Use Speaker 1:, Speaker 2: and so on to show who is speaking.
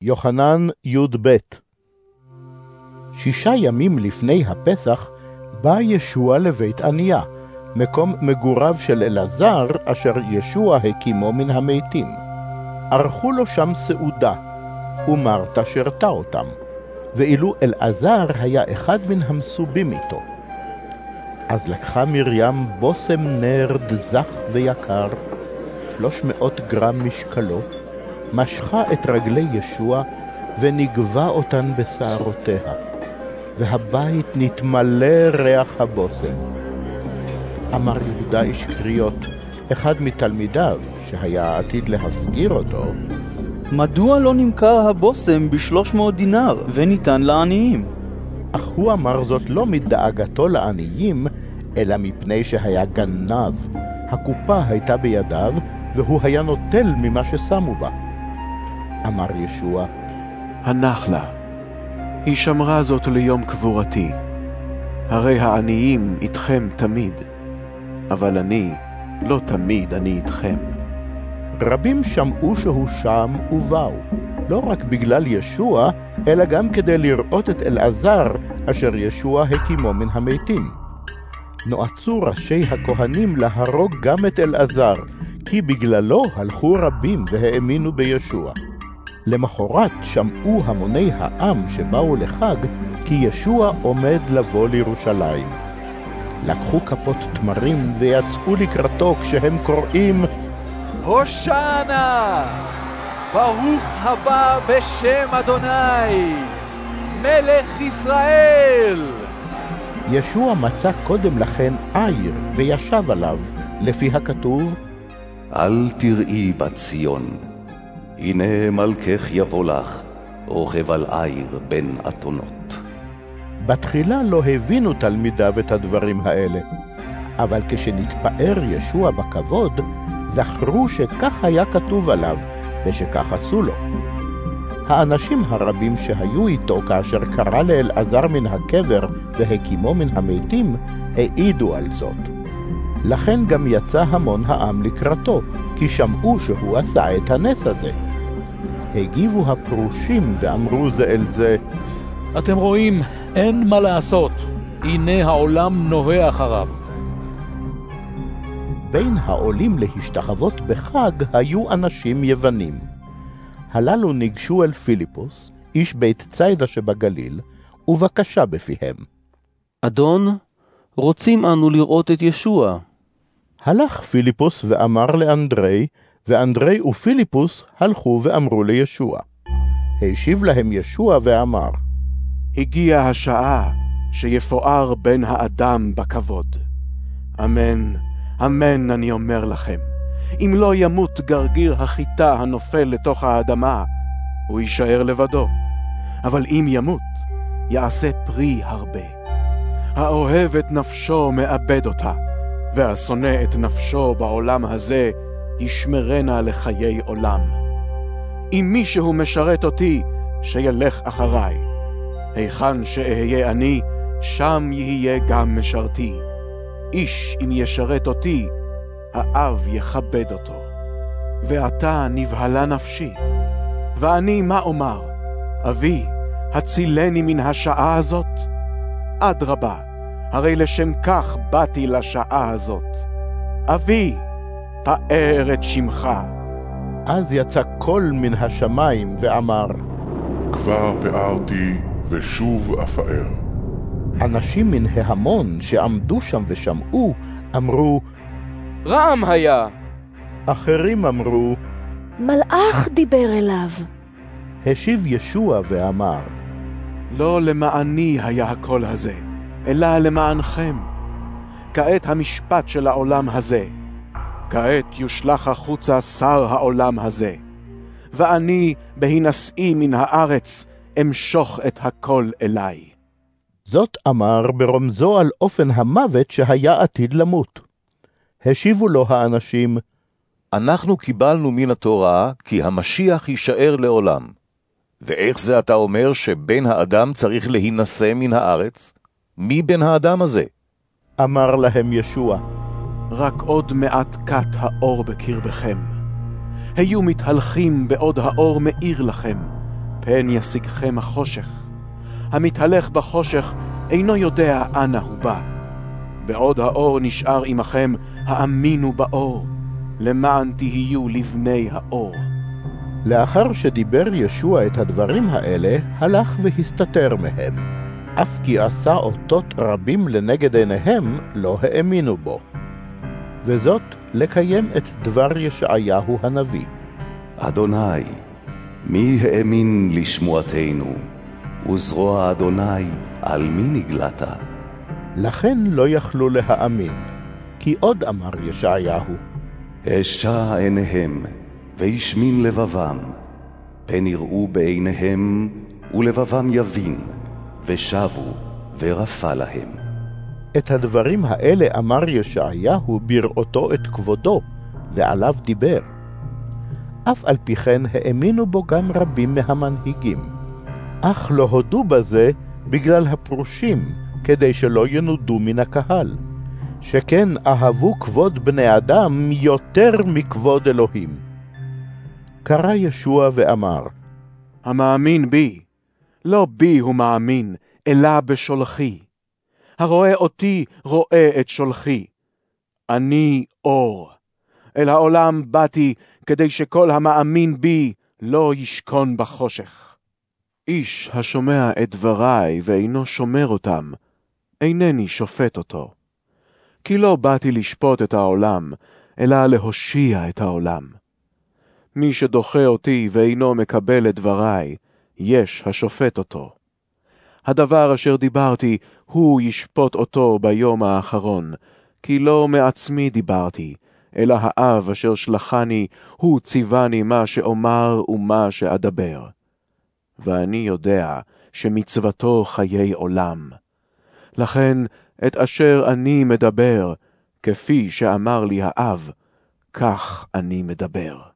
Speaker 1: יוחנן י"ב שישה ימים לפני הפסח בא ישוע לבית עניה, מקום מגוריו של אלעזר, אשר ישוע הקימו מן המתים. ערכו לו שם סעודה, ומרתה שרתה אותם, ואילו אלעזר היה אחד מן המסובים איתו. אז לקחה מרים בושם נרד זך ויקר, שלוש מאות גרם משקלו, משכה את רגלי ישוע ונגבה אותן בשערותיה, והבית נתמלא ריח הבושם. אמר יהודה איש קריות, אחד מתלמידיו, שהיה עתיד להסגיר אותו,
Speaker 2: מדוע לא נמכר הבושם בשלוש מאות דינר וניתן לעניים?
Speaker 1: אך הוא אמר זאת לא מדאגתו לעניים, אלא מפני שהיה גנב. הקופה הייתה בידיו, והוא היה נוטל ממה ששמו בה. אמר ישוע,
Speaker 3: הנח לה, היא שמרה זאת ליום קבורתי. הרי העניים איתכם תמיד, אבל אני, לא תמיד אני איתכם.
Speaker 1: רבים שמעו שהוא שם ובאו, לא רק בגלל ישוע, אלא גם כדי לראות את אלעזר, אשר ישוע הקימו מן המתים. נועצו ראשי הכהנים להרוג גם את אלעזר, כי בגללו הלכו רבים והאמינו בישוע. למחרת שמעו המוני העם שבאו לחג, כי ישוע עומד לבוא לירושלים. לקחו כפות תמרים ויצאו לקראתו כשהם קוראים
Speaker 4: הושענה! ברוך הבא בשם אדוני, מלך ישראל!
Speaker 1: ישוע מצא קודם לכן עיר וישב עליו, לפי הכתוב,
Speaker 5: אל תראי בת ציון, הנה מלכך יבוא לך, רוכב על עיר בין אתונות.
Speaker 1: בתחילה לא הבינו תלמידיו את הדברים האלה, אבל כשנתפאר ישוע בכבוד, זכרו שכך היה כתוב עליו, ושכך עשו לו. האנשים הרבים שהיו איתו כאשר קרא לאלעזר מן הקבר והקימו מן המתים, העידו על זאת. לכן גם יצא המון העם לקראתו, כי שמעו שהוא עשה את הנס הזה. הגיבו הפרושים ואמרו זה אל זה,
Speaker 6: אתם רואים, אין מה לעשות, הנה העולם נוהה אחריו.
Speaker 1: בין העולים להשתחוות בחג היו אנשים יוונים. הללו ניגשו אל פיליפוס, איש בית ציידה שבגליל, ובקשה בפיהם.
Speaker 2: אדון, רוצים אנו לראות את ישוע.
Speaker 1: הלך פיליפוס ואמר לאנדרי, ואנדרי ופיליפוס הלכו ואמרו לישוע. השיב להם ישוע ואמר,
Speaker 3: הגיעה השעה שיפואר בן האדם בכבוד. אמן, אמן אני אומר לכם, אם לא ימות גרגיר החיטה הנופל לתוך האדמה, הוא יישאר לבדו. אבל אם ימות, יעשה פרי הרבה. האוהב את נפשו מאבד אותה, והשונא את נפשו בעולם הזה, ישמרנה לחיי עולם. אם מישהו משרת אותי, שילך אחריי. היכן שאהיה אני, שם יהיה גם משרתי. איש אם ישרת אותי, האב יכבד אותו. ועתה נבהלה נפשי. ואני מה אומר? אבי, הצילני מן השעה הזאת? אדרבה, הרי לשם כך באתי לשעה הזאת. אבי, פאר את שמך.
Speaker 1: אז יצא קול מן השמיים ואמר,
Speaker 7: כבר פארתי ושוב אפאר.
Speaker 1: אנשים מן ההמון שעמדו שם ושמעו, אמרו,
Speaker 4: רם היה!
Speaker 1: אחרים אמרו,
Speaker 8: מלאך דיבר אליו.
Speaker 1: השיב ישוע ואמר,
Speaker 3: לא למעני היה הקול הזה, אלא למענכם. כעת המשפט של העולם הזה. כעת יושלך החוצה שר העולם הזה. ואני, בהינשאי מן הארץ, אמשוך את הכל אליי.
Speaker 1: זאת אמר ברומזו על אופן המוות שהיה עתיד למות. השיבו לו האנשים,
Speaker 5: אנחנו קיבלנו מן התורה כי המשיח יישאר לעולם. ואיך זה אתה אומר שבן האדם צריך להינשא מן הארץ? מי בן האדם הזה?
Speaker 1: אמר להם ישוע,
Speaker 3: רק עוד מעט כת האור בקרבכם. היו מתהלכים בעוד האור מאיר לכם, פן ישיגכם החושך. המתהלך בחושך אינו יודע אנה הוא בא. בעוד האור נשאר עמכם, האמינו באור, למען תהיו לבני האור.
Speaker 1: לאחר שדיבר ישוע את הדברים האלה, הלך והסתתר מהם. אף כי עשה אותות רבים לנגד עיניהם, לא האמינו בו. וזאת לקיים את דבר ישעיהו הנביא.
Speaker 9: אדוני, מי האמין לשמועתנו, וזרוע אדוני על מי נגלת?
Speaker 1: לכן לא יכלו להאמין, כי עוד אמר ישעיהו,
Speaker 9: אשע עיניהם, וישמין לבבם, פן יראו בעיניהם, ולבבם יבין, ושבו, ורפא להם.
Speaker 1: את הדברים האלה אמר ישעיהו בראותו את כבודו, ועליו דיבר. אף על פי כן האמינו בו גם רבים מהמנהיגים. אך לא הודו בזה בגלל הפרושים, כדי שלא ינודו מן הקהל. שכן אהבו כבוד בני אדם יותר מכבוד אלוהים. קרא ישוע ואמר,
Speaker 3: המאמין בי, לא בי הוא מאמין, אלא בשולחי. הרואה אותי, רואה את שולחי. אני אור. אל העולם באתי, כדי שכל המאמין בי לא ישכון בחושך. איש השומע את דברי ואינו שומר אותם, אינני שופט אותו. כי לא באתי לשפוט את העולם, אלא להושיע את העולם. מי שדוחה אותי ואינו מקבל את דברי, יש השופט אותו. הדבר אשר דיברתי, הוא ישפוט אותו ביום האחרון, כי לא מעצמי דיברתי, אלא האב אשר שלחני, הוא ציווני מה שאומר ומה שאדבר. ואני יודע שמצוותו חיי עולם. לכן, את אשר אני מדבר, כפי שאמר לי האב, כך אני מדבר.